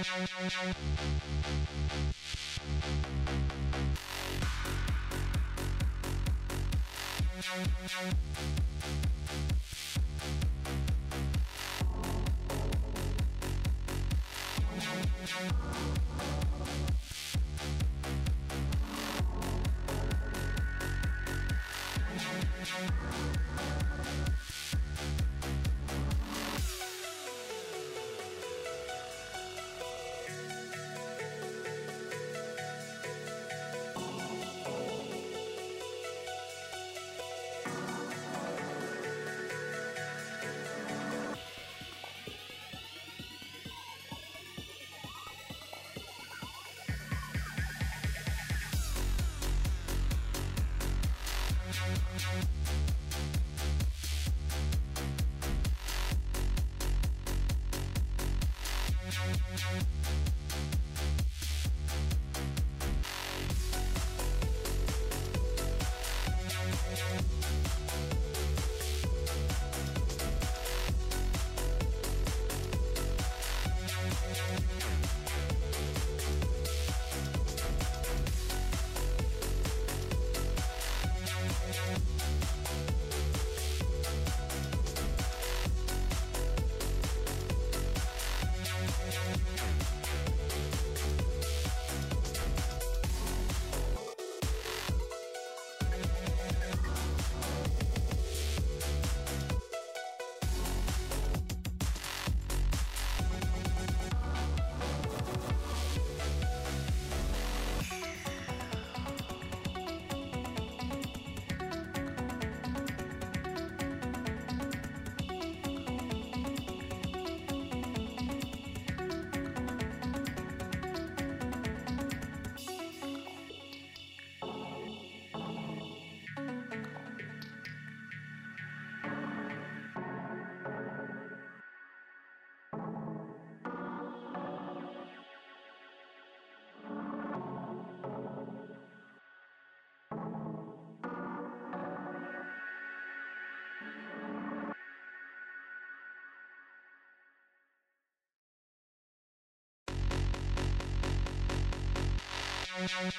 Thank Thank